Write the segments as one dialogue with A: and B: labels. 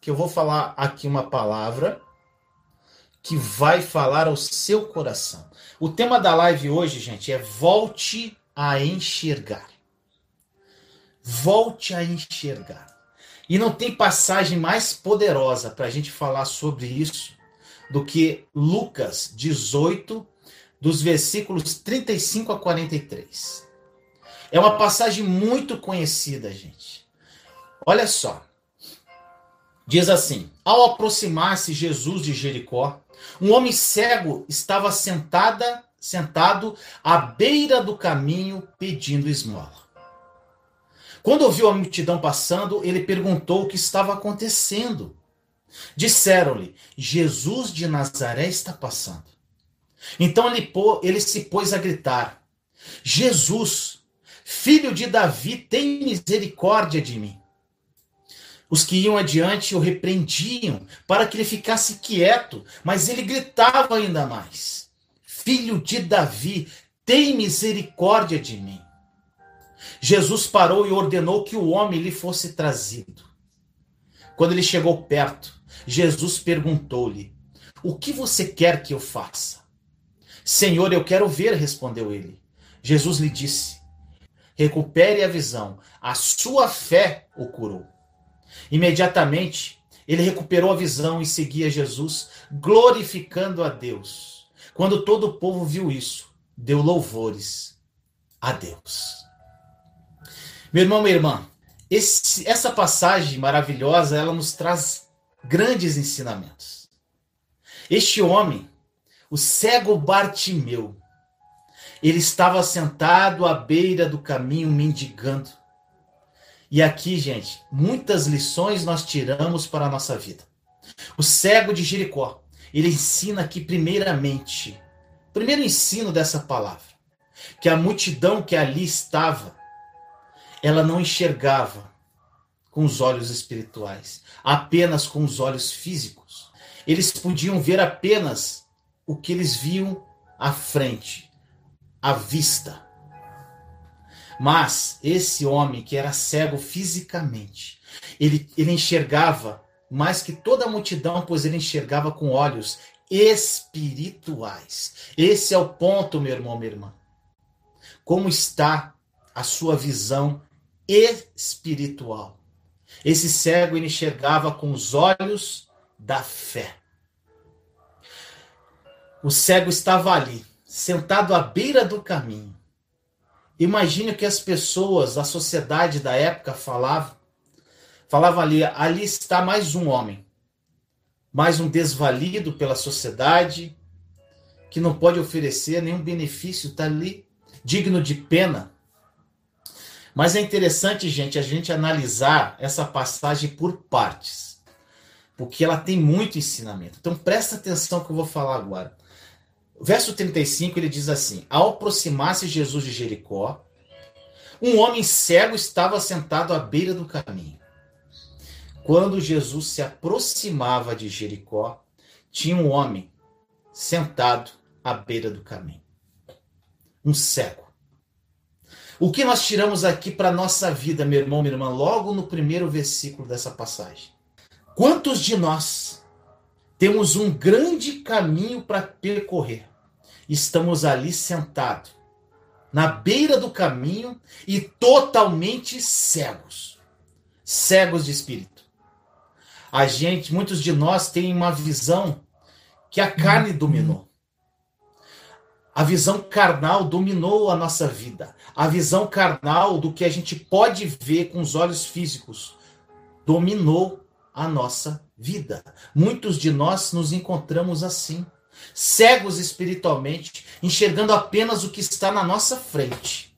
A: que eu vou falar aqui uma palavra que vai falar ao seu coração. O tema da live hoje, gente, é volte a enxergar. Volte a enxergar. E não tem passagem mais poderosa para a gente falar sobre isso do que Lucas 18, dos versículos 35 a 43. É uma passagem muito conhecida, gente. Olha só. Diz assim: Ao aproximar-se Jesus de Jericó, um homem cego estava sentada, sentado à beira do caminho pedindo esmola. Quando ouviu a multidão passando, ele perguntou o que estava acontecendo. Disseram-lhe: Jesus de Nazaré está passando. Então ele, ele se pôs a gritar: Jesus, filho de Davi, tem misericórdia de mim. Os que iam adiante o repreendiam para que ele ficasse quieto, mas ele gritava ainda mais: Filho de Davi, tem misericórdia de mim. Jesus parou e ordenou que o homem lhe fosse trazido. Quando ele chegou perto, Jesus perguntou-lhe: O que você quer que eu faça? Senhor, eu quero ver, respondeu ele. Jesus lhe disse: Recupere a visão, a sua fé o curou. Imediatamente, ele recuperou a visão e seguia Jesus, glorificando a Deus. Quando todo o povo viu isso, deu louvores a Deus. Meu irmão, minha irmã, esse, essa passagem maravilhosa, ela nos traz grandes ensinamentos. Este homem, o cego Bartimeu, ele estava sentado à beira do caminho mendigando. E aqui, gente, muitas lições nós tiramos para a nossa vida. O cego de Jericó, ele ensina aqui primeiramente, primeiro ensino dessa palavra, que a multidão que ali estava, ela não enxergava com os olhos espirituais, apenas com os olhos físicos. Eles podiam ver apenas o que eles viam à frente, à vista. Mas esse homem que era cego fisicamente, ele, ele enxergava mais que toda a multidão, pois ele enxergava com olhos espirituais. Esse é o ponto, meu irmão, minha irmã. Como está a sua visão espiritual? Esse cego ele enxergava com os olhos da fé. O cego estava ali, sentado à beira do caminho. Imagine o que as pessoas, a sociedade da época falavam. Falava ali, ali está mais um homem, mais um desvalido pela sociedade, que não pode oferecer nenhum benefício, está ali, digno de pena. Mas é interessante, gente, a gente analisar essa passagem por partes, porque ela tem muito ensinamento. Então presta atenção que eu vou falar agora. Verso 35 ele diz assim: Ao aproximar-se Jesus de Jericó, um homem cego estava sentado à beira do caminho. Quando Jesus se aproximava de Jericó, tinha um homem sentado à beira do caminho. Um cego. O que nós tiramos aqui para a nossa vida, meu irmão, minha irmã, logo no primeiro versículo dessa passagem? Quantos de nós temos um grande caminho para percorrer? Estamos ali sentados, na beira do caminho e totalmente cegos cegos de espírito. A gente, muitos de nós têm uma visão que a carne dominou. A visão carnal dominou a nossa vida. A visão carnal do que a gente pode ver com os olhos físicos dominou a nossa vida. Muitos de nós nos encontramos assim cegos espiritualmente, enxergando apenas o que está na nossa frente.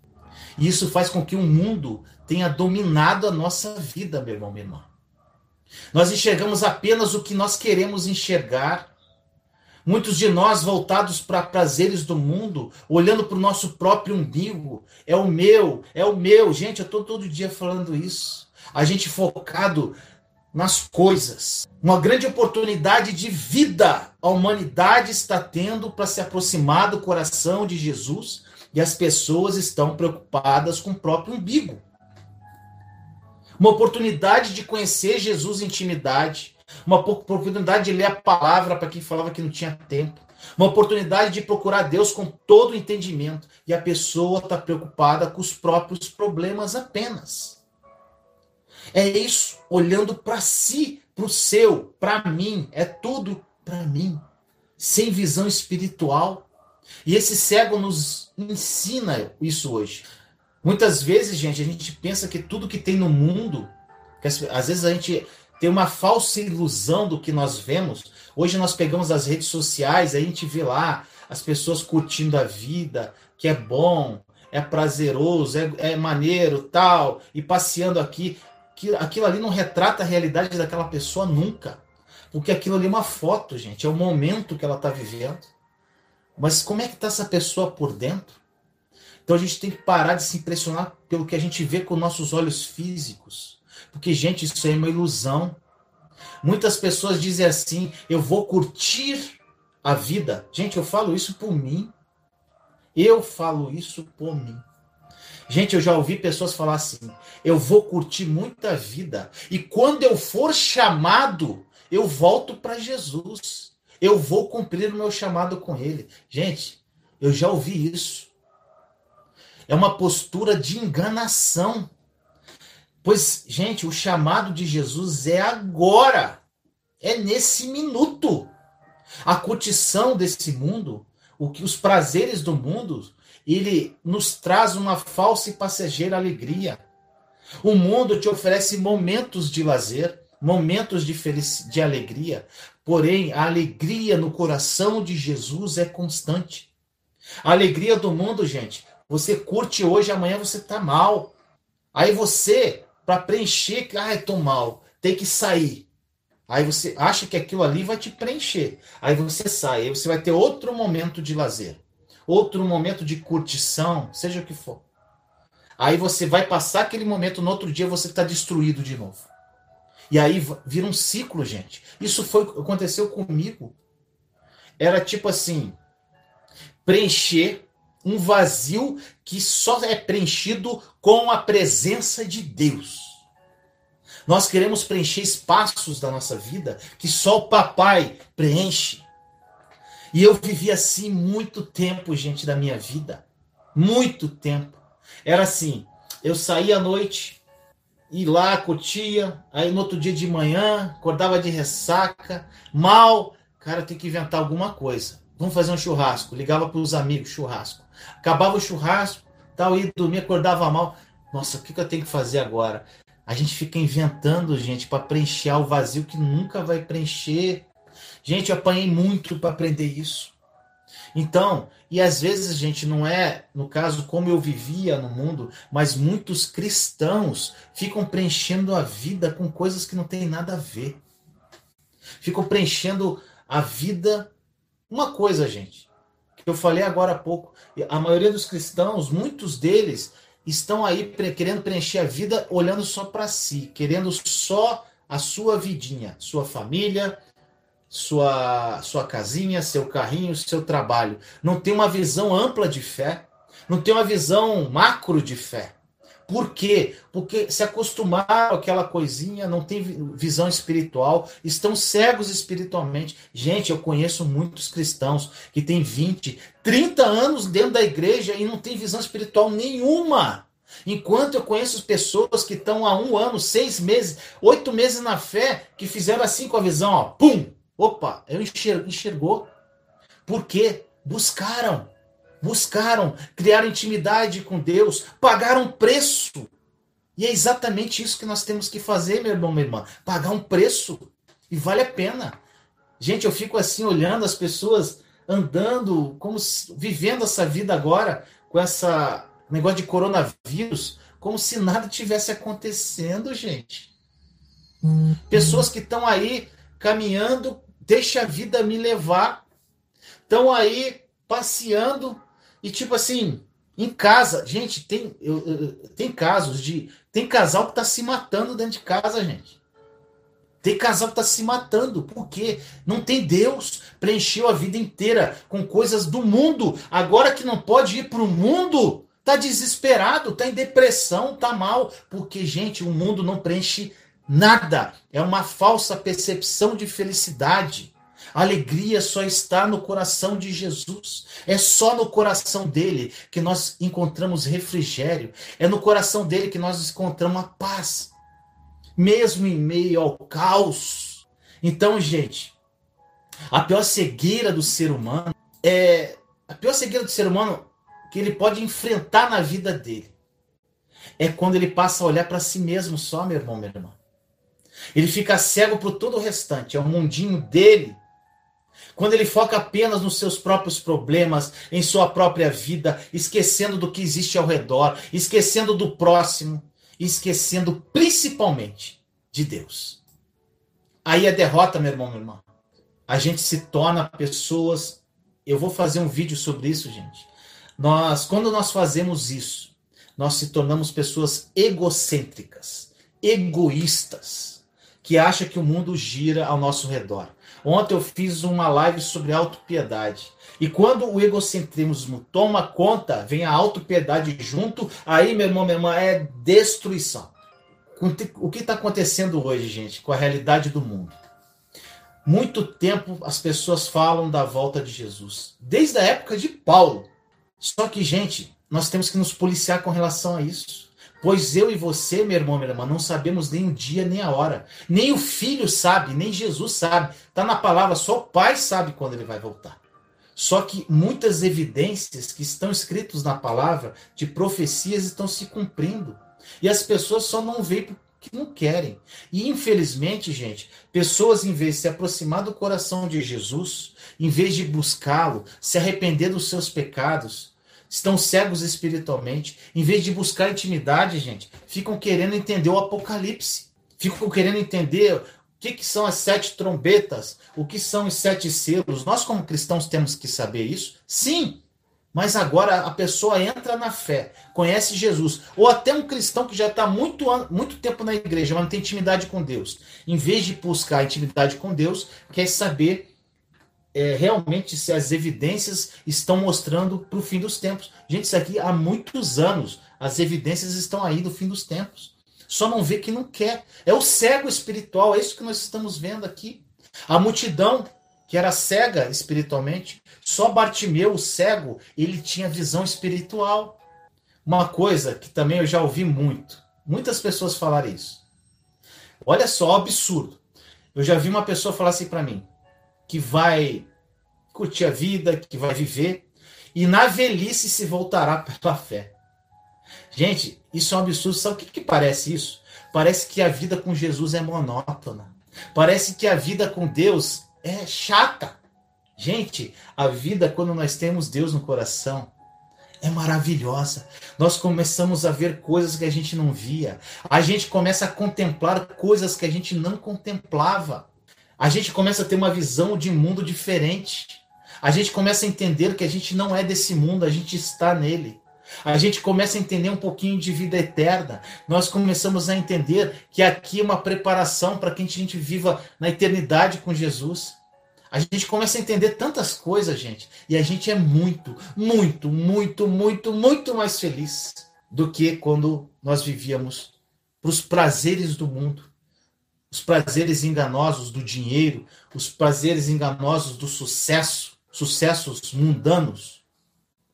A: E isso faz com que o mundo tenha dominado a nossa vida, meu irmão, minha irmã. Nós enxergamos apenas o que nós queremos enxergar. Muitos de nós voltados para prazeres do mundo, olhando para o nosso próprio umbigo. É o meu, é o meu. Gente, eu estou todo dia falando isso. A gente focado nas coisas. Uma grande oportunidade de vida a humanidade está tendo para se aproximar do coração de Jesus e as pessoas estão preocupadas com o próprio umbigo. Uma oportunidade de conhecer Jesus em intimidade, uma oportunidade de ler a palavra para quem falava que não tinha tempo, uma oportunidade de procurar Deus com todo o entendimento e a pessoa está preocupada com os próprios problemas apenas. É isso, olhando para si, para o seu, para mim, é tudo para mim, sem visão espiritual. E esse cego nos ensina isso hoje. Muitas vezes, gente, a gente pensa que tudo que tem no mundo, que às vezes a gente tem uma falsa ilusão do que nós vemos. Hoje nós pegamos as redes sociais, a gente vê lá as pessoas curtindo a vida, que é bom, é prazeroso, é, é maneiro, tal, e passeando aqui aquilo, aquilo ali não retrata a realidade daquela pessoa nunca. Porque aquilo ali é uma foto, gente, é o momento que ela está vivendo. Mas como é que está essa pessoa por dentro? Então a gente tem que parar de se impressionar pelo que a gente vê com nossos olhos físicos. Porque, gente, isso é uma ilusão. Muitas pessoas dizem assim: eu vou curtir a vida. Gente, eu falo isso por mim. Eu falo isso por mim. Gente, eu já ouvi pessoas falar assim: eu vou curtir muita vida e quando eu for chamado, eu volto para Jesus. Eu vou cumprir o meu chamado com Ele. Gente, eu já ouvi isso. É uma postura de enganação. Pois, gente, o chamado de Jesus é agora. É nesse minuto. A curtição desse mundo, o que os prazeres do mundo ele nos traz uma falsa e passageira alegria. O mundo te oferece momentos de lazer, momentos de, de alegria, porém a alegria no coração de Jesus é constante. A alegria do mundo, gente, você curte hoje, amanhã você tá mal. Aí você, para preencher, ah, eu tô mal, tem que sair. Aí você acha que aquilo ali vai te preencher. Aí você sai, aí você vai ter outro momento de lazer outro momento de curtição, seja o que for. Aí você vai passar aquele momento, no outro dia você está destruído de novo. E aí vira um ciclo, gente. Isso foi aconteceu comigo. Era tipo assim, preencher um vazio que só é preenchido com a presença de Deus. Nós queremos preencher espaços da nossa vida que só o papai preenche. E eu vivi assim muito tempo, gente, da minha vida. Muito tempo. Era assim, eu saía à noite, ia lá, curtia, aí no outro dia de manhã, acordava de ressaca, mal, cara, tem que inventar alguma coisa. Vamos fazer um churrasco. Ligava para os amigos, churrasco. Acabava o churrasco, tal, ia dormir, acordava mal. Nossa, o que, que eu tenho que fazer agora? A gente fica inventando, gente, para preencher o vazio que nunca vai preencher. Gente, eu apanhei muito para aprender isso. Então, e às vezes, gente, não é, no caso, como eu vivia no mundo, mas muitos cristãos ficam preenchendo a vida com coisas que não tem nada a ver. Ficam preenchendo a vida. Uma coisa, gente, que eu falei agora há pouco, a maioria dos cristãos, muitos deles, estão aí querendo preencher a vida olhando só para si, querendo só a sua vidinha, sua família, sua, sua casinha, seu carrinho, seu trabalho. Não tem uma visão ampla de fé. Não tem uma visão macro de fé. Por quê? Porque se acostumaram àquela coisinha, não tem visão espiritual, estão cegos espiritualmente. Gente, eu conheço muitos cristãos que têm 20, 30 anos dentro da igreja e não tem visão espiritual nenhuma. Enquanto eu conheço pessoas que estão há um ano, seis meses, oito meses na fé, que fizeram assim com a visão, ó, pum, Opa, eu enxergo, enxergou. Por quê? Buscaram. Buscaram, criaram intimidade com Deus, pagaram preço. E é exatamente isso que nós temos que fazer, meu irmão, minha irmã. Pagar um preço. E vale a pena. Gente, eu fico assim olhando as pessoas andando, como se, vivendo essa vida agora com essa negócio de coronavírus, como se nada tivesse acontecendo, gente. Pessoas que estão aí caminhando, deixa a vida me levar. Estão aí passeando e tipo assim, em casa, gente, tem, eu, eu, tem casos de. Tem casal que tá se matando dentro de casa, gente. Tem casal que tá se matando. Por quê? Não tem Deus. Preencheu a vida inteira com coisas do mundo. Agora que não pode ir para o mundo, tá desesperado, tá em depressão, tá mal. Porque, gente, o mundo não preenche nada. É uma falsa percepção de felicidade. A alegria só está no coração de Jesus. É só no coração dele que nós encontramos refrigério. É no coração dele que nós encontramos a paz. Mesmo em meio ao caos. Então, gente, a pior cegueira do ser humano é. A pior cegueira do ser humano que ele pode enfrentar na vida dele é quando ele passa a olhar para si mesmo só, meu irmão, minha irmã. Ele fica cego para todo o restante. É o mundinho dele quando ele foca apenas nos seus próprios problemas, em sua própria vida, esquecendo do que existe ao redor, esquecendo do próximo, esquecendo principalmente de Deus. Aí a derrota, meu irmão, minha irmã. A gente se torna pessoas. Eu vou fazer um vídeo sobre isso, gente. Nós, quando nós fazemos isso, nós se tornamos pessoas egocêntricas, egoístas, que acham que o mundo gira ao nosso redor. Ontem eu fiz uma live sobre autopiedade. E quando o egocentrismo toma conta, vem a autopiedade junto, aí, meu irmão, minha irmã, é destruição. O que está acontecendo hoje, gente, com a realidade do mundo? Muito tempo as pessoas falam da volta de Jesus, desde a época de Paulo. Só que, gente, nós temos que nos policiar com relação a isso. Pois eu e você, meu irmão, minha irmã, não sabemos nem o dia nem a hora. Nem o filho sabe, nem Jesus sabe. Está na palavra, só o pai sabe quando ele vai voltar. Só que muitas evidências que estão escritas na palavra de profecias estão se cumprindo. E as pessoas só não veem porque não querem. E infelizmente, gente, pessoas em vez de se aproximar do coração de Jesus, em vez de buscá-lo, se arrepender dos seus pecados, estão cegos espiritualmente. Em vez de buscar intimidade, gente, ficam querendo entender o Apocalipse. Ficam querendo entender o que, que são as sete trombetas, o que são os sete selos. Nós, como cristãos, temos que saber isso? Sim. Mas agora a pessoa entra na fé, conhece Jesus, ou até um cristão que já está muito, muito tempo na igreja, mas não tem intimidade com Deus. Em vez de buscar intimidade com Deus, quer saber é, realmente se as evidências estão mostrando para o fim dos tempos. Gente, isso aqui há muitos anos. As evidências estão aí do fim dos tempos. Só não vê que não quer. É o cego espiritual, é isso que nós estamos vendo aqui. A multidão que era cega espiritualmente, só Bartimeu, o cego, ele tinha visão espiritual. Uma coisa que também eu já ouvi muito. Muitas pessoas falarem isso. Olha só, absurdo. Eu já vi uma pessoa falar assim para mim: que vai curtir a vida, que vai viver, e na velhice se voltará pela fé. Gente, isso é um absurdo. Sabe o que, que parece isso? Parece que a vida com Jesus é monótona. Parece que a vida com Deus é chata. Gente, a vida quando nós temos Deus no coração é maravilhosa. Nós começamos a ver coisas que a gente não via. A gente começa a contemplar coisas que a gente não contemplava a gente começa a ter uma visão de mundo diferente. A gente começa a entender que a gente não é desse mundo, a gente está nele. A gente começa a entender um pouquinho de vida eterna. Nós começamos a entender que aqui é uma preparação para que a gente viva na eternidade com Jesus. A gente começa a entender tantas coisas, gente. E a gente é muito, muito, muito, muito, muito mais feliz do que quando nós vivíamos para os prazeres do mundo os prazeres enganosos do dinheiro, os prazeres enganosos do sucesso, sucessos mundanos,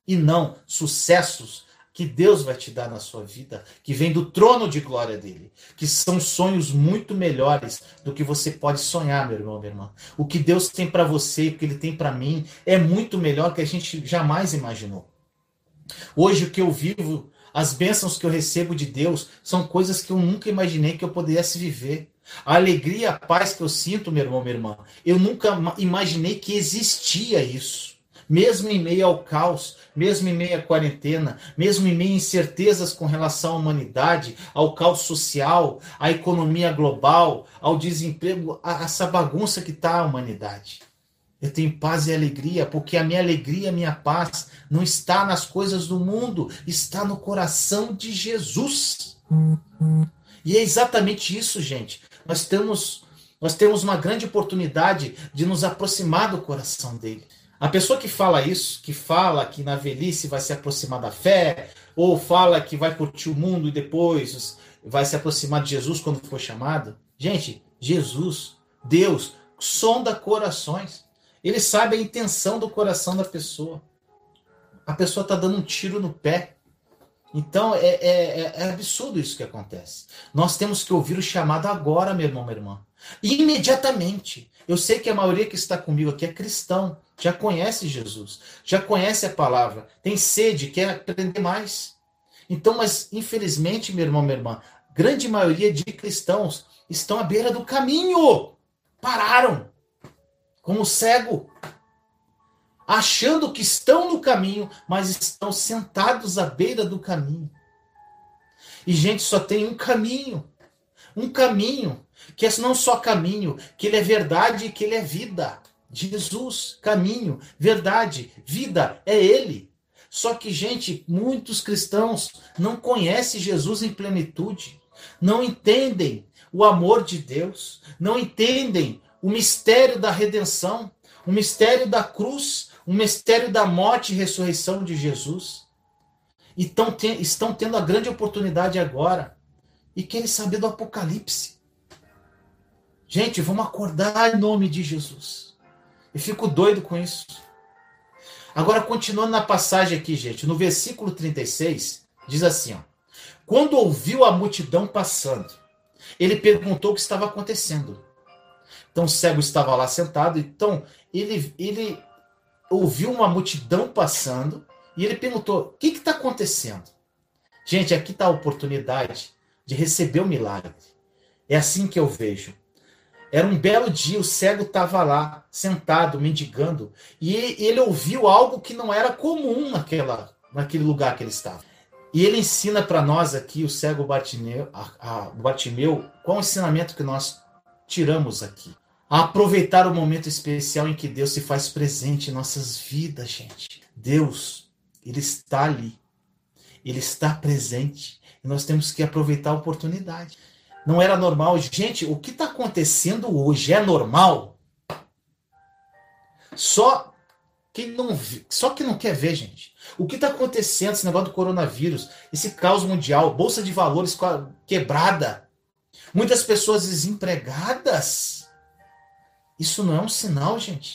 A: e não sucessos que Deus vai te dar na sua vida, que vem do trono de glória dele, que são sonhos muito melhores do que você pode sonhar, meu irmão, minha irmã. O que Deus tem para você, o que ele tem para mim, é muito melhor que a gente jamais imaginou. Hoje o que eu vivo, as bênçãos que eu recebo de Deus, são coisas que eu nunca imaginei que eu pudesse viver. A alegria, a paz que eu sinto, meu irmão, minha irmã, eu nunca imaginei que existia isso. mesmo em meio ao caos, mesmo em meio à quarentena, mesmo em meio a incertezas com relação à humanidade, ao caos social, à economia global, ao desemprego, a essa bagunça que está a humanidade. Eu tenho paz e alegria, porque a minha alegria, a minha paz não está nas coisas do mundo, está no coração de Jesus. E é exatamente isso, gente. Nós temos nós temos uma grande oportunidade de nos aproximar do coração dele. A pessoa que fala isso, que fala que na velhice vai se aproximar da fé, ou fala que vai curtir o mundo e depois vai se aproximar de Jesus quando for chamado. Gente, Jesus, Deus, sonda corações. Ele sabe a intenção do coração da pessoa. A pessoa está dando um tiro no pé. Então é, é, é, é, absurdo isso que acontece. Nós temos que ouvir o chamado agora, meu irmão, minha irmã. Imediatamente. Eu sei que a maioria que está comigo aqui é cristão, já conhece Jesus, já conhece a palavra, tem sede, quer aprender mais. Então, mas infelizmente, meu irmão, minha irmã, grande maioria de cristãos estão à beira do caminho. Pararam. Como cego. Achando que estão no caminho, mas estão sentados à beira do caminho. E, gente, só tem um caminho. Um caminho que é não só caminho, que ele é verdade e que ele é vida. Jesus, caminho, verdade, vida, é ele. Só que, gente, muitos cristãos não conhecem Jesus em plenitude, não entendem o amor de Deus, não entendem o mistério da redenção, o mistério da cruz, o mistério da morte e ressurreição de Jesus. E estão tendo a grande oportunidade agora e querem saber do Apocalipse. Gente, vamos acordar em nome de Jesus. Eu fico doido com isso. Agora, continuando na passagem aqui, gente, no versículo 36, diz assim: ó, Quando ouviu a multidão passando, ele perguntou o que estava acontecendo. Então o cego estava lá sentado, então ele, ele ouviu uma multidão passando e ele perguntou: o que está acontecendo? Gente, aqui está a oportunidade de receber o milagre. É assim que eu vejo. Era um belo dia, o cego estava lá, sentado, mendigando, e ele ouviu algo que não era comum naquela, naquele lugar que ele estava. E ele ensina para nós aqui, o cego Bartimeu, a, a, Bartimeu, qual o ensinamento que nós tiramos aqui? A aproveitar o momento especial em que Deus se faz presente em nossas vidas, gente. Deus, Ele está ali. Ele está presente. E nós temos que aproveitar a oportunidade não era normal. Gente, o que está acontecendo hoje é normal? Só quem não só que não quer ver, gente. O que está acontecendo, esse negócio do coronavírus, esse caos mundial, bolsa de valores quebrada, muitas pessoas desempregadas. Isso não é um sinal, gente.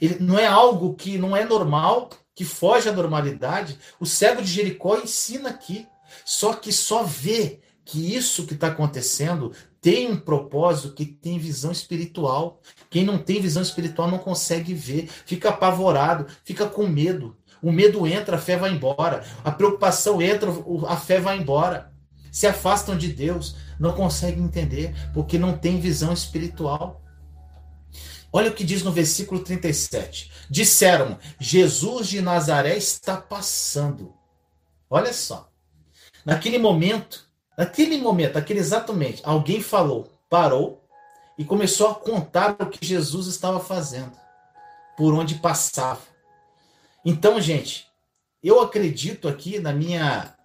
A: Ele não é algo que não é normal, que foge à normalidade. O cego de Jericó ensina aqui. Só que só vê que isso que está acontecendo tem um propósito que tem visão espiritual. Quem não tem visão espiritual não consegue ver, fica apavorado, fica com medo. O medo entra, a fé vai embora. A preocupação entra, a fé vai embora. Se afastam de Deus, não conseguem entender, porque não tem visão espiritual. Olha o que diz no versículo 37. Disseram: Jesus de Nazaré está passando. Olha só. Naquele momento, Naquele momento, naquele exatamente, alguém falou, parou e começou a contar o que Jesus estava fazendo, por onde passava. Então, gente, eu acredito aqui na minha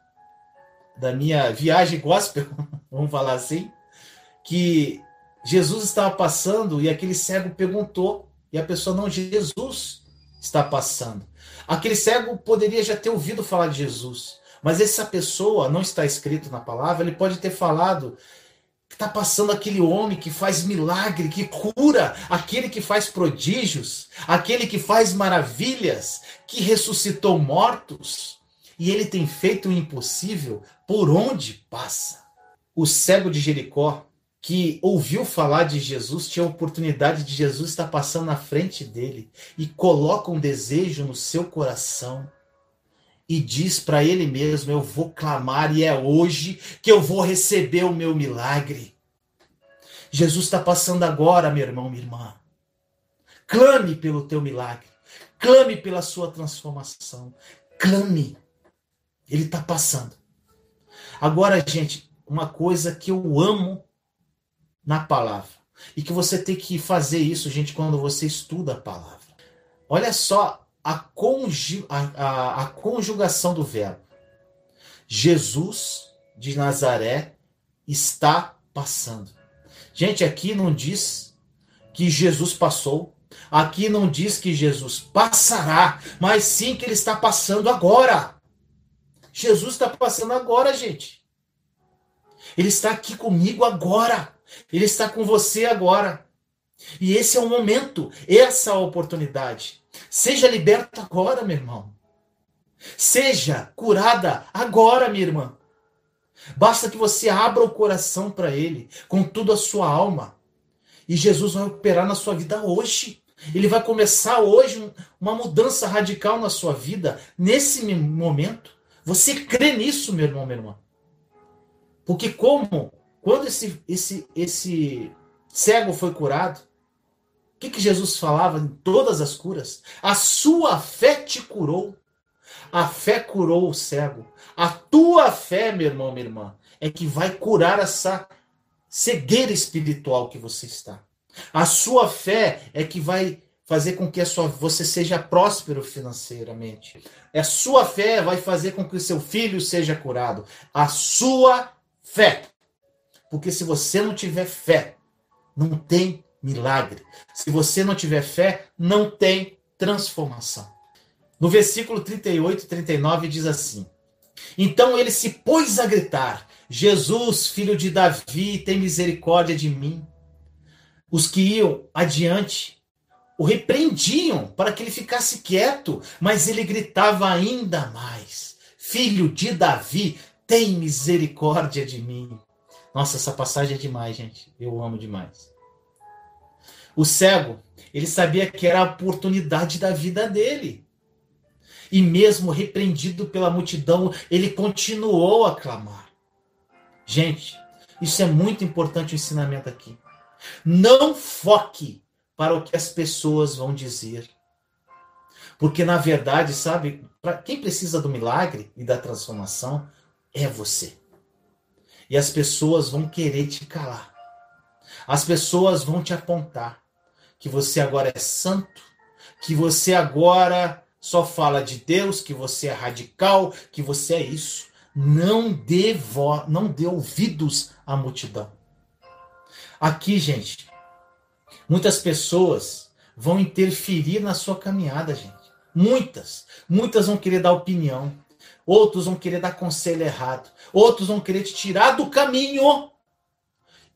A: da minha viagem gospel, vamos falar assim, que Jesus estava passando e aquele cego perguntou e a pessoa não, Jesus está passando. Aquele cego poderia já ter ouvido falar de Jesus, mas essa pessoa, não está escrito na palavra, ele pode ter falado que está passando aquele homem que faz milagre, que cura, aquele que faz prodígios, aquele que faz maravilhas, que ressuscitou mortos. E ele tem feito o impossível por onde passa. O cego de Jericó, que ouviu falar de Jesus, tinha a oportunidade de Jesus estar passando na frente dele e coloca um desejo no seu coração e diz para ele mesmo: Eu vou clamar e é hoje que eu vou receber o meu milagre. Jesus está passando agora, meu irmão, minha irmã. Clame pelo teu milagre. Clame pela sua transformação. Clame. Ele está passando. Agora, gente, uma coisa que eu amo na palavra. E que você tem que fazer isso, gente, quando você estuda a palavra. Olha só a, conju a, a, a conjugação do verbo. Jesus de Nazaré está passando. Gente, aqui não diz que Jesus passou. Aqui não diz que Jesus passará, mas sim que ele está passando agora. Jesus está passando agora, gente. Ele está aqui comigo agora. Ele está com você agora. E esse é o momento, essa é a oportunidade. Seja liberta agora, meu irmão. Seja curada agora, minha irmã. Basta que você abra o coração para Ele, com toda a sua alma. E Jesus vai operar na sua vida hoje. Ele vai começar hoje uma mudança radical na sua vida, nesse momento. Você crê nisso, meu irmão, minha irmã? Porque como, quando esse, esse, esse cego foi curado, o que, que Jesus falava em todas as curas? A sua fé te curou. A fé curou o cego. A tua fé, meu irmão, minha irmã, é que vai curar essa cegueira espiritual que você está. A sua fé é que vai fazer com que a sua, você seja próspero financeiramente. A sua fé vai fazer com que o seu filho seja curado. A sua fé. Porque se você não tiver fé, não tem milagre. Se você não tiver fé, não tem transformação. No versículo 38 e 39 diz assim: Então ele se pôs a gritar: Jesus, filho de Davi, tem misericórdia de mim. Os que iam adiante o repreendiam para que ele ficasse quieto, mas ele gritava ainda mais: Filho de Davi, tem misericórdia de mim. Nossa, essa passagem é demais, gente. Eu amo demais. O cego, ele sabia que era a oportunidade da vida dele e mesmo repreendido pela multidão, ele continuou a clamar. Gente, isso é muito importante o ensinamento aqui. Não foque para o que as pessoas vão dizer. Porque na verdade, sabe, quem precisa do milagre e da transformação é você. E as pessoas vão querer te calar. As pessoas vão te apontar que você agora é santo, que você agora só fala de Deus, que você é radical, que você é isso. Não dê, vo, não dê ouvidos à multidão. Aqui, gente, muitas pessoas vão interferir na sua caminhada, gente. Muitas. Muitas vão querer dar opinião. Outros vão querer dar conselho errado. Outros vão querer te tirar do caminho.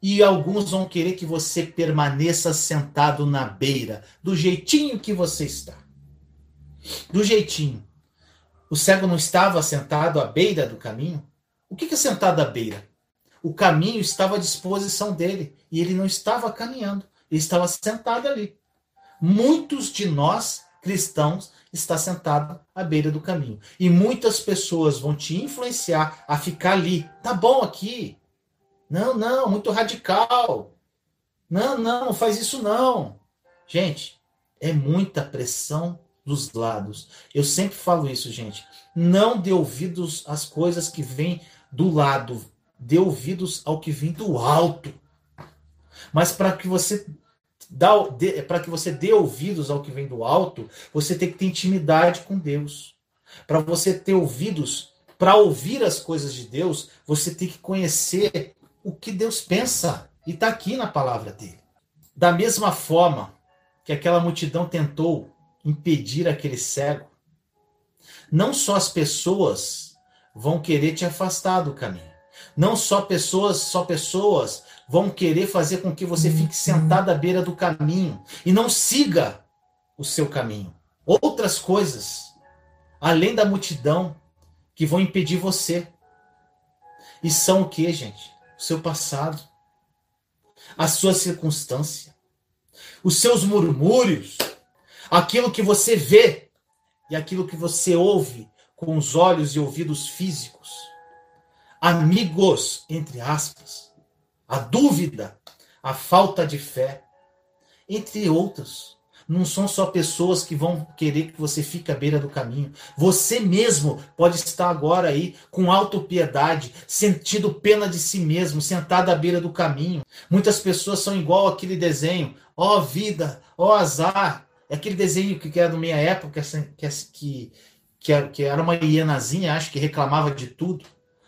A: E alguns vão querer que você permaneça sentado na beira, do jeitinho que você está do jeitinho. O cego não estava sentado à beira do caminho? O que é sentado à beira? O caminho estava à disposição dele e ele não estava caminhando, ele estava sentado ali. Muitos de nós cristãos está sentado à beira do caminho e muitas pessoas vão te influenciar a ficar ali. Tá bom aqui? Não, não, muito radical. Não, não, não faz isso não. Gente, é muita pressão dos lados. Eu sempre falo isso, gente. Não dê ouvidos às coisas que vêm do lado. Dê ouvidos ao que vem do alto. Mas para que você para que você dê ouvidos ao que vem do alto, você tem que ter intimidade com Deus. Para você ter ouvidos para ouvir as coisas de Deus, você tem que conhecer o que Deus pensa e está aqui na palavra dele. Da mesma forma que aquela multidão tentou impedir aquele cego, não só as pessoas vão querer te afastar do caminho. Não só pessoas, só pessoas vão querer fazer com que você fique sentado à beira do caminho e não siga o seu caminho. Outras coisas, além da multidão, que vão impedir você. E são o que, gente? O seu passado, a sua circunstância, os seus murmúrios, Aquilo que você vê e aquilo que você ouve com os olhos e ouvidos físicos. Amigos, entre aspas. A dúvida, a falta de fé, entre outros. não são só pessoas que vão querer que você fique à beira do caminho. Você mesmo pode estar agora aí com autopiedade, sentindo pena de si mesmo, sentado à beira do caminho. Muitas pessoas são igual aquele desenho, ó oh, vida, ó oh, azar. É aquele desenho que era da minha época, que, que, que, que era uma hienazinha, acho que reclamava de tudo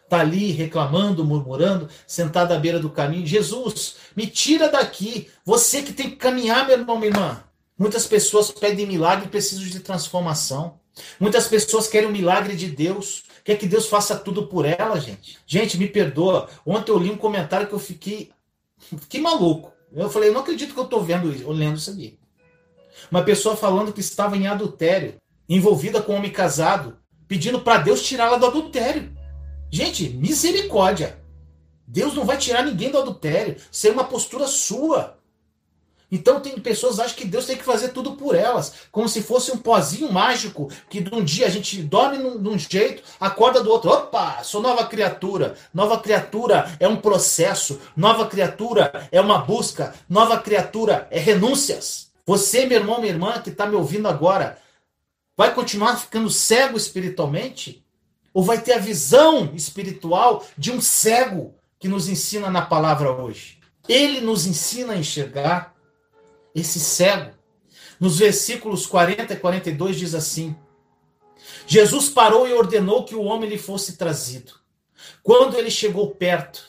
A: está ali reclamando, murmurando, sentado à beira do caminho. Jesus, me tira daqui. Você que tem que caminhar, meu irmão, minha irmã. Muitas pessoas pedem milagre e precisam de transformação. Muitas pessoas querem o milagre de Deus. Quer que Deus faça tudo por ela, gente. Gente, me perdoa. Ontem eu li um comentário que eu fiquei, fiquei maluco. Eu falei, eu não acredito que eu estou vendo, lendo isso aqui. Uma pessoa falando que estava em adultério, envolvida com um homem casado, pedindo para Deus tirá-la do adultério. Gente, misericórdia. Deus não vai tirar ninguém do adultério. Isso é uma postura sua. Então tem pessoas que acham que Deus tem que fazer tudo por elas, como se fosse um pozinho mágico, que de um dia a gente dorme num, num, jeito, acorda do outro. Opa, sou nova criatura. Nova criatura é um processo, nova criatura é uma busca, nova criatura é renúncias. Você, meu irmão, minha irmã, que está me ouvindo agora, vai continuar ficando cego espiritualmente? Ou vai ter a visão espiritual de um cego que nos ensina na palavra hoje. Ele nos ensina a enxergar esse cego. Nos versículos 40 e 42 diz assim: Jesus parou e ordenou que o homem lhe fosse trazido. Quando ele chegou perto,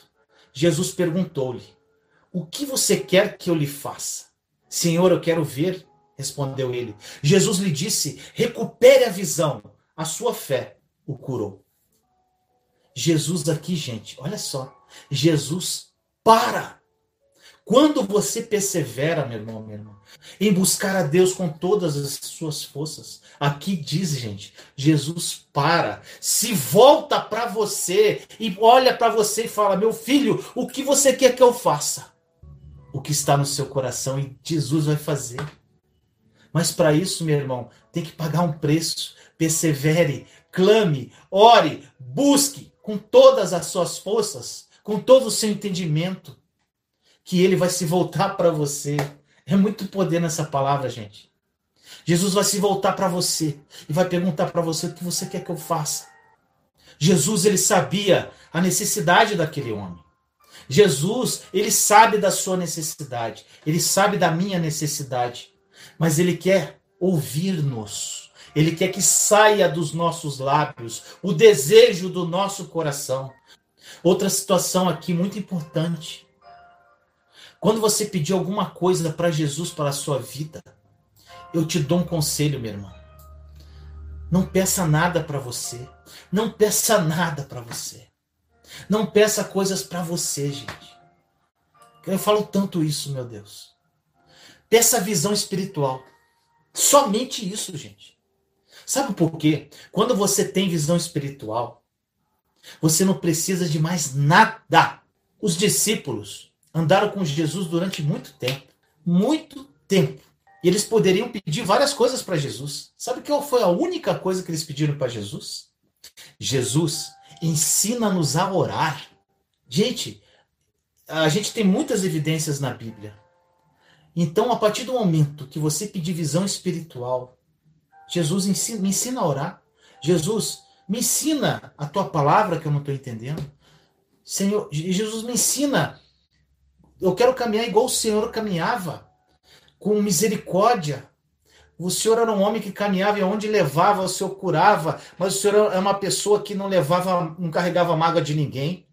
A: Jesus perguntou-lhe: O que você quer que eu lhe faça? Senhor, eu quero ver, respondeu ele. Jesus lhe disse: Recupere a visão, a sua fé o curou. Jesus aqui, gente, olha só. Jesus para. Quando você persevera, meu irmão, meu irmão, em buscar a Deus com todas as suas forças, aqui diz, gente, Jesus para, se volta para você e olha para você e fala: Meu filho, o que você quer que eu faça? O que está no seu coração e Jesus vai fazer. Mas para isso, meu irmão, tem que pagar um preço. Persevere, clame, ore, busque com todas as suas forças, com todo o seu entendimento, que ele vai se voltar para você. É muito poder nessa palavra, gente. Jesus vai se voltar para você e vai perguntar para você o que você quer que eu faça. Jesus, ele sabia a necessidade daquele homem. Jesus, ele sabe da sua necessidade, ele sabe da minha necessidade, mas ele quer ouvir-nos. Ele quer que saia dos nossos lábios o desejo do nosso coração. Outra situação aqui muito importante. Quando você pedir alguma coisa para Jesus para a sua vida, eu te dou um conselho, meu irmão. Não peça nada para você. Não peça nada para você. Não peça coisas para você, gente. Eu falo tanto isso, meu Deus. Peça visão espiritual. Somente isso, gente. Sabe por quê? Quando você tem visão espiritual, você não precisa de mais nada. Os discípulos andaram com Jesus durante muito tempo. Muito tempo. E eles poderiam pedir várias coisas para Jesus. Sabe qual foi a única coisa que eles pediram para Jesus? Jesus, ensina-nos a orar. Gente, a gente tem muitas evidências na Bíblia. Então, a partir do momento que você pedir visão espiritual, Jesus ensina, me ensina a orar. Jesus, me ensina a tua palavra que eu não estou entendendo. Senhor, Jesus me ensina. Eu quero caminhar igual o Senhor caminhava, com misericórdia. O Senhor era um homem que caminhava e onde levava, o Senhor curava, mas o Senhor é uma pessoa que não levava, não carregava mágoa de ninguém.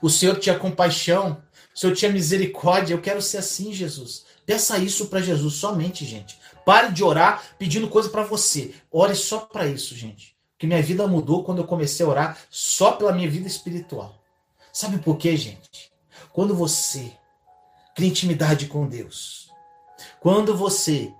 A: O Senhor tinha compaixão, o Senhor tinha misericórdia. Eu quero ser assim, Jesus. Peça isso para Jesus somente, gente. Pare de orar pedindo coisa para você. Ore só para isso, gente. Porque minha vida mudou quando eu comecei a orar só pela minha vida espiritual. Sabe por quê, gente? Quando você cria intimidade com Deus, quando você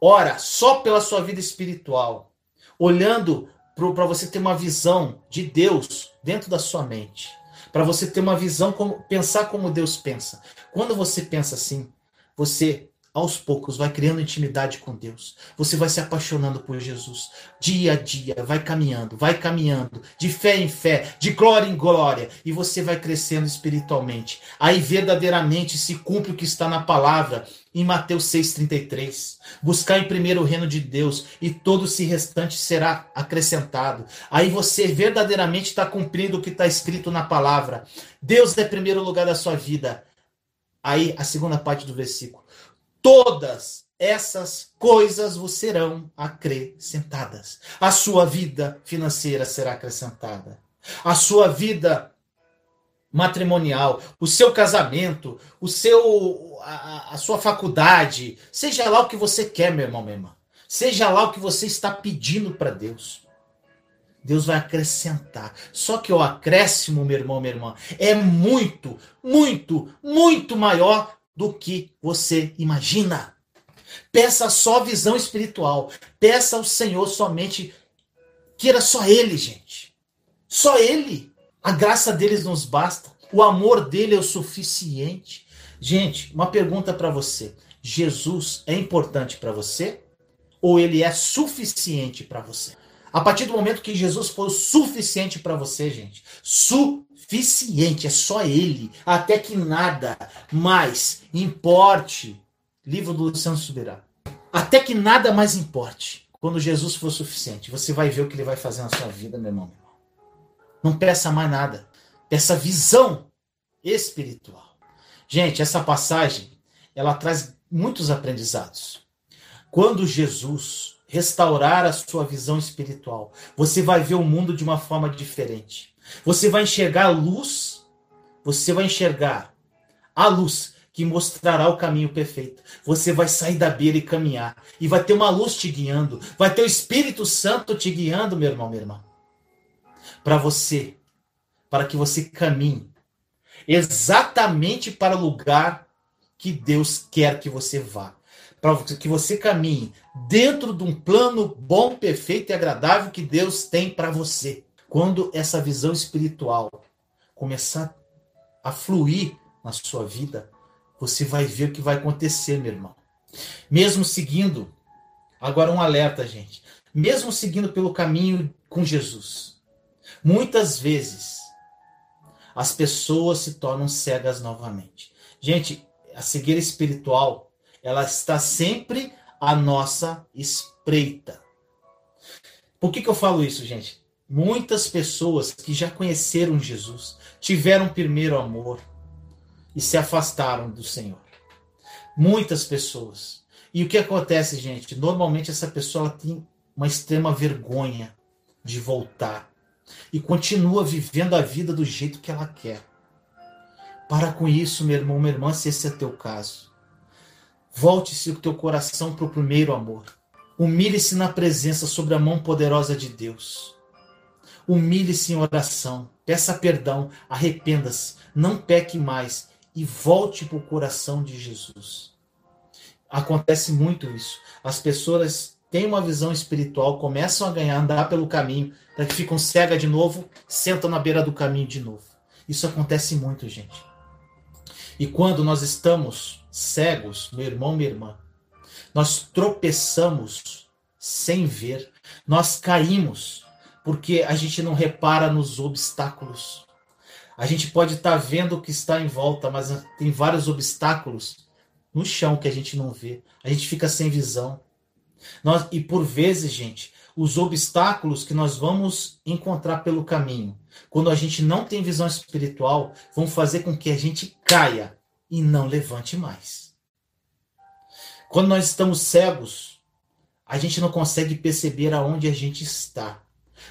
A: ora só pela sua vida espiritual, olhando para você ter uma visão de Deus dentro da sua mente, para você ter uma visão como pensar como Deus pensa. Quando você pensa assim, você aos poucos, vai criando intimidade com Deus. Você vai se apaixonando por Jesus. Dia a dia, vai caminhando, vai caminhando, de fé em fé, de glória em glória, e você vai crescendo espiritualmente. Aí verdadeiramente se cumpre o que está na palavra em Mateus 6,33. Buscar em primeiro o reino de Deus e todo se restante será acrescentado. Aí você verdadeiramente está cumprindo o que está escrito na palavra. Deus é primeiro lugar da sua vida. Aí a segunda parte do versículo. Todas essas coisas vos serão acrescentadas. A sua vida financeira será acrescentada. A sua vida matrimonial, o seu casamento, o seu a, a, sua faculdade, seja lá o que você quer, meu irmão, minha irmã. Seja lá o que você está pedindo para Deus. Deus vai acrescentar. Só que o acréscimo, meu irmão, minha irmã, é muito, muito, muito maior do que você imagina. Peça só visão espiritual. Peça ao Senhor somente. Queira só Ele, gente. Só Ele. A graça deles nos basta. O amor dele é o suficiente. Gente, uma pergunta para você: Jesus é importante para você? Ou ele é suficiente para você? A partir do momento que Jesus for o suficiente para você, gente, suficiente, é só ele, até que nada mais importe. Livro do Luciano Subirá. Até que nada mais importe. Quando Jesus for suficiente, você vai ver o que ele vai fazer na sua vida, meu irmão. Não peça mais nada. Peça visão espiritual. Gente, essa passagem, ela traz muitos aprendizados. Quando Jesus restaurar a sua visão espiritual, você vai ver o mundo de uma forma diferente. Você vai enxergar a luz, você vai enxergar a luz que mostrará o caminho perfeito. Você vai sair da beira e caminhar. E vai ter uma luz te guiando. Vai ter o Espírito Santo te guiando, meu irmão, minha irmã. Para você. Para que você caminhe exatamente para o lugar que Deus quer que você vá. Para que você caminhe dentro de um plano bom, perfeito e agradável que Deus tem para você. Quando essa visão espiritual começar a fluir na sua vida, você vai ver o que vai acontecer, meu irmão. Mesmo seguindo, agora um alerta, gente. Mesmo seguindo pelo caminho com Jesus, muitas vezes as pessoas se tornam cegas novamente. Gente, a cegueira espiritual, ela está sempre à nossa espreita. Por que, que eu falo isso, gente? Muitas pessoas que já conheceram Jesus tiveram primeiro amor, e se afastaram do Senhor. Muitas pessoas. E o que acontece, gente? Normalmente essa pessoa tem uma extrema vergonha de voltar e continua vivendo a vida do jeito que ela quer. Para com isso, meu irmão, minha irmã, se esse é teu caso. Volte-se o teu coração para o primeiro amor. Humilhe-se na presença sobre a mão poderosa de Deus. Humilhe-se em oração. Peça perdão, arrependa-se, não peque mais e volte para o coração de Jesus. Acontece muito isso. As pessoas têm uma visão espiritual, começam a ganhar, andar pelo caminho, que ficam cegas de novo, sentam na beira do caminho de novo. Isso acontece muito, gente. E quando nós estamos cegos, meu irmão, minha irmã, nós tropeçamos sem ver, nós caímos porque a gente não repara nos obstáculos. A gente pode estar tá vendo o que está em volta, mas tem vários obstáculos no chão que a gente não vê. A gente fica sem visão. Nós, e por vezes, gente, os obstáculos que nós vamos encontrar pelo caminho, quando a gente não tem visão espiritual, vão fazer com que a gente caia e não levante mais. Quando nós estamos cegos, a gente não consegue perceber aonde a gente está.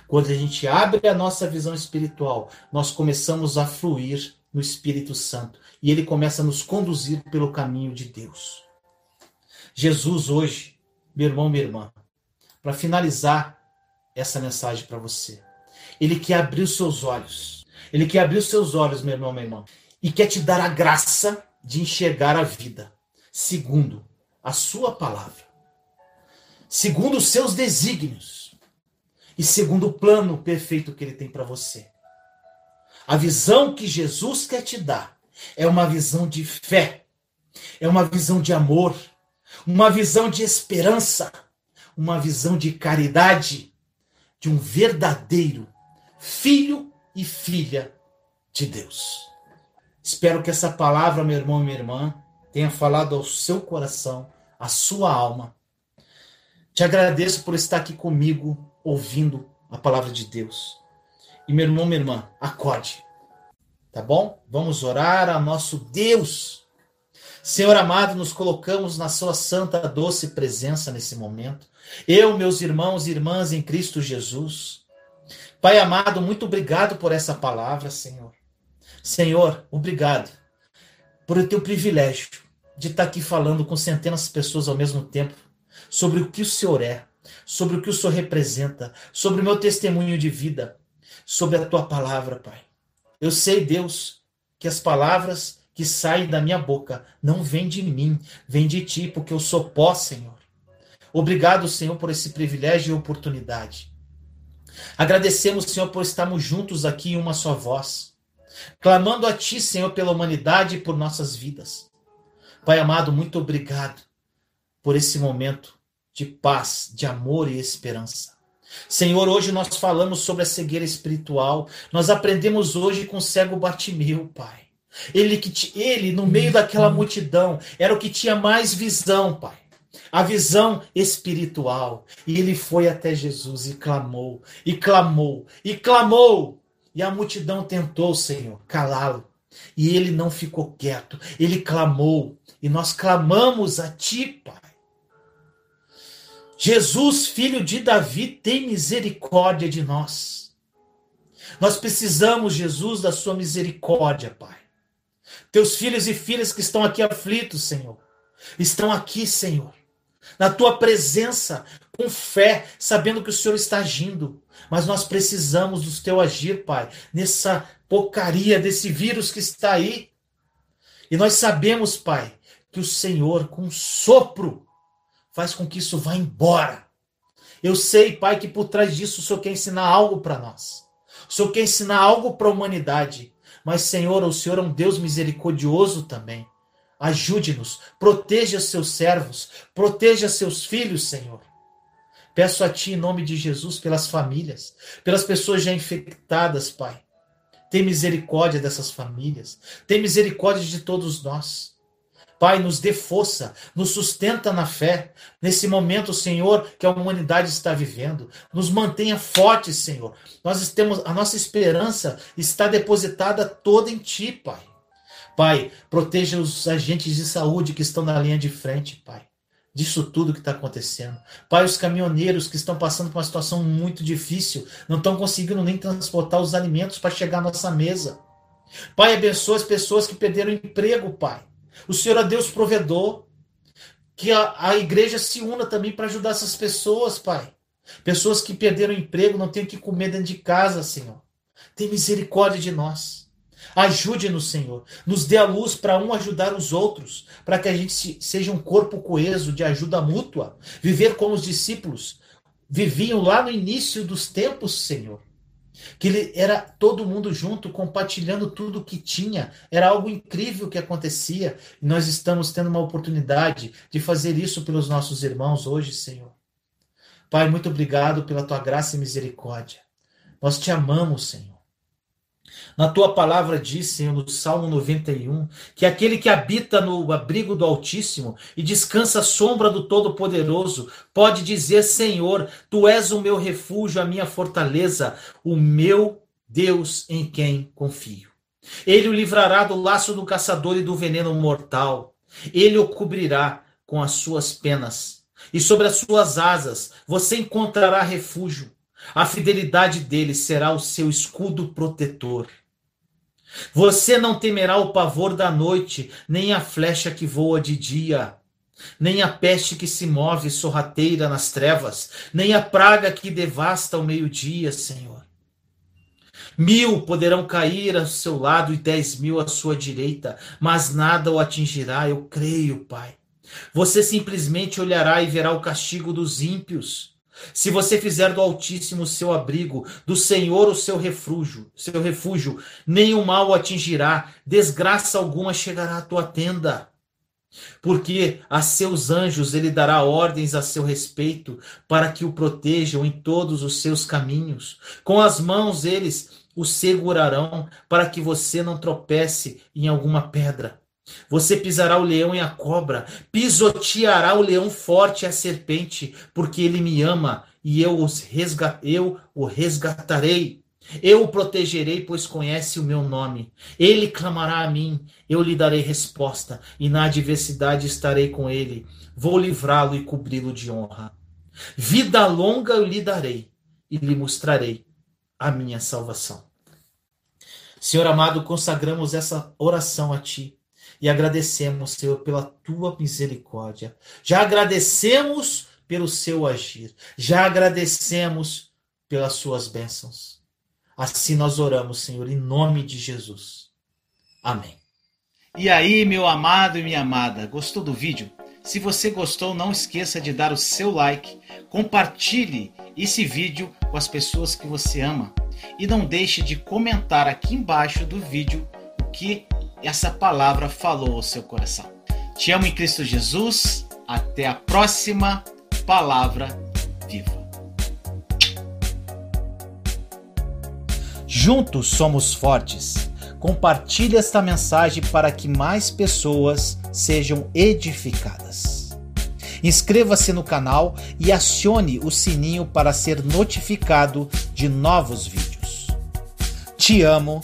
A: Quando a gente abre a nossa visão espiritual, nós começamos a fluir no Espírito Santo e ele começa a nos conduzir pelo caminho de Deus. Jesus hoje, meu irmão, minha irmã, para finalizar essa mensagem para você, ele quer abrir os seus olhos. Ele quer abrir os seus olhos, meu irmão, minha irmã, e quer te dar a graça de enxergar a vida segundo a sua palavra, segundo os seus desígnios e segundo o plano perfeito que ele tem para você. A visão que Jesus quer te dar é uma visão de fé, é uma visão de amor, uma visão de esperança, uma visão de caridade, de um verdadeiro filho e filha de Deus. Espero que essa palavra, meu irmão e minha irmã, tenha falado ao seu coração, à sua alma. Te agradeço por estar aqui comigo, ouvindo a palavra de Deus. E meu irmão, minha irmã, acorde. Tá bom? Vamos orar a nosso Deus. Senhor amado, nos colocamos na sua santa, doce presença nesse momento. Eu, meus irmãos e irmãs em Cristo Jesus. Pai amado, muito obrigado por essa palavra, Senhor. Senhor, obrigado por o teu privilégio de estar aqui falando com centenas de pessoas ao mesmo tempo sobre o que o Senhor é, sobre o que o Senhor representa, sobre o meu testemunho de vida, sobre a tua palavra, Pai. Eu sei, Deus, que as palavras que saem da minha boca não vêm de mim, vêm de ti, porque eu sou pó, Senhor. Obrigado, Senhor, por esse privilégio e oportunidade. Agradecemos, Senhor, por estarmos juntos aqui em uma só voz, clamando a Ti, Senhor, pela humanidade e por nossas vidas. Pai amado, muito obrigado por esse momento de paz, de amor e esperança. Senhor, hoje nós falamos sobre a cegueira espiritual. Nós aprendemos hoje com o cego Bartimeu, Pai. Ele, que ele, no meio daquela multidão, era o que tinha mais visão, Pai. A visão espiritual. E ele foi até Jesus e clamou, e clamou, e clamou. E a multidão tentou, Senhor, calá-lo. E ele não ficou quieto, ele clamou. E nós clamamos a Ti, Pai. Jesus, filho de Davi, tem misericórdia de nós. Nós precisamos, Jesus, da Sua misericórdia, Pai. Teus filhos e filhas que estão aqui aflitos, Senhor, estão aqui, Senhor, na Tua presença, com fé, sabendo que o Senhor está agindo. Mas nós precisamos do Teu agir, Pai, nessa porcaria desse vírus que está aí. E nós sabemos, Pai, que o Senhor, com um sopro, faz com que isso vá embora. Eu sei, Pai, que por trás disso o Senhor quer ensinar algo para nós. O Senhor quer ensinar algo para a humanidade. Mas, Senhor, o Senhor é um Deus misericordioso também. Ajude-nos, proteja seus servos, proteja seus filhos, Senhor. Peço a Ti, em nome de Jesus, pelas famílias, pelas pessoas já infectadas, Pai. Tem misericórdia dessas famílias. Tem misericórdia de todos nós. Pai, nos dê força, nos sustenta na fé. Nesse momento, Senhor, que a humanidade está vivendo, nos mantenha fortes, Senhor. Nós temos a nossa esperança está depositada toda em ti, Pai. Pai, proteja os agentes de saúde que estão na linha de frente, Pai. Disso tudo que está acontecendo. Pai, os caminhoneiros que estão passando por uma situação muito difícil, não estão conseguindo nem transportar os alimentos para chegar à nossa mesa. Pai, abençoa as pessoas que perderam emprego, Pai. O Senhor é Deus provedor. Que a, a igreja se una também para ajudar essas pessoas, Pai. Pessoas que perderam emprego, não têm que comer dentro de casa, Senhor. Tem misericórdia de nós. Ajude-nos, Senhor. Nos dê a luz para um ajudar os outros, para que a gente seja um corpo coeso de ajuda mútua. Viver como os discípulos viviam lá no início dos tempos, Senhor que ele era todo mundo junto, compartilhando tudo que tinha. Era algo incrível que acontecia. E nós estamos tendo uma oportunidade de fazer isso pelos nossos irmãos hoje, Senhor. Pai, muito obrigado pela tua graça e misericórdia. Nós te amamos, Senhor. Na tua palavra diz, Senhor, no Salmo 91, que aquele que habita no abrigo do Altíssimo e descansa à sombra do Todo-Poderoso pode dizer: Senhor, tu és o meu refúgio, a minha fortaleza, o meu Deus em quem confio. Ele o livrará do laço do caçador e do veneno mortal. Ele o cobrirá com as suas penas. E sobre as suas asas você encontrará refúgio. A fidelidade dele será o seu escudo protetor. Você não temerá o pavor da noite, nem a flecha que voa de dia, nem a peste que se move sorrateira nas trevas, nem a praga que devasta ao meio-dia, Senhor. Mil poderão cair ao seu lado e dez mil à sua direita, mas nada o atingirá, eu creio, Pai. Você simplesmente olhará e verá o castigo dos ímpios. Se você fizer do Altíssimo o seu abrigo, do Senhor o seu refúgio, seu refúgio, nenhum mal o atingirá, desgraça alguma chegará à tua tenda. porque a seus anjos ele dará ordens a seu respeito, para que o protejam em todos os seus caminhos. Com as mãos eles o segurarão, para que você não tropece em alguma pedra. Você pisará o leão e a cobra, pisoteará o leão forte e a serpente, porque ele me ama e eu, os resga eu o resgatarei. Eu o protegerei, pois conhece o meu nome. Ele clamará a mim, eu lhe darei resposta, e na adversidade estarei com ele. Vou livrá-lo e cobri-lo de honra. Vida longa eu lhe darei, e lhe mostrarei a minha salvação. Senhor amado, consagramos essa oração a ti e agradecemos, Senhor, pela tua misericórdia. Já agradecemos pelo seu agir, já agradecemos pelas suas bênçãos. Assim nós oramos, Senhor, em nome de Jesus. Amém.
B: E aí, meu amado e minha amada, gostou do vídeo? Se você gostou, não esqueça de dar o seu like, compartilhe esse vídeo com as pessoas que você ama e não deixe de comentar aqui embaixo do vídeo que essa palavra falou ao seu coração. Te amo em Cristo Jesus. Até a próxima palavra viva. Juntos somos fortes. Compartilhe esta mensagem para que mais pessoas sejam edificadas. Inscreva-se no canal e acione o sininho para ser notificado de novos vídeos. Te amo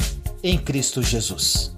B: em Cristo Jesus.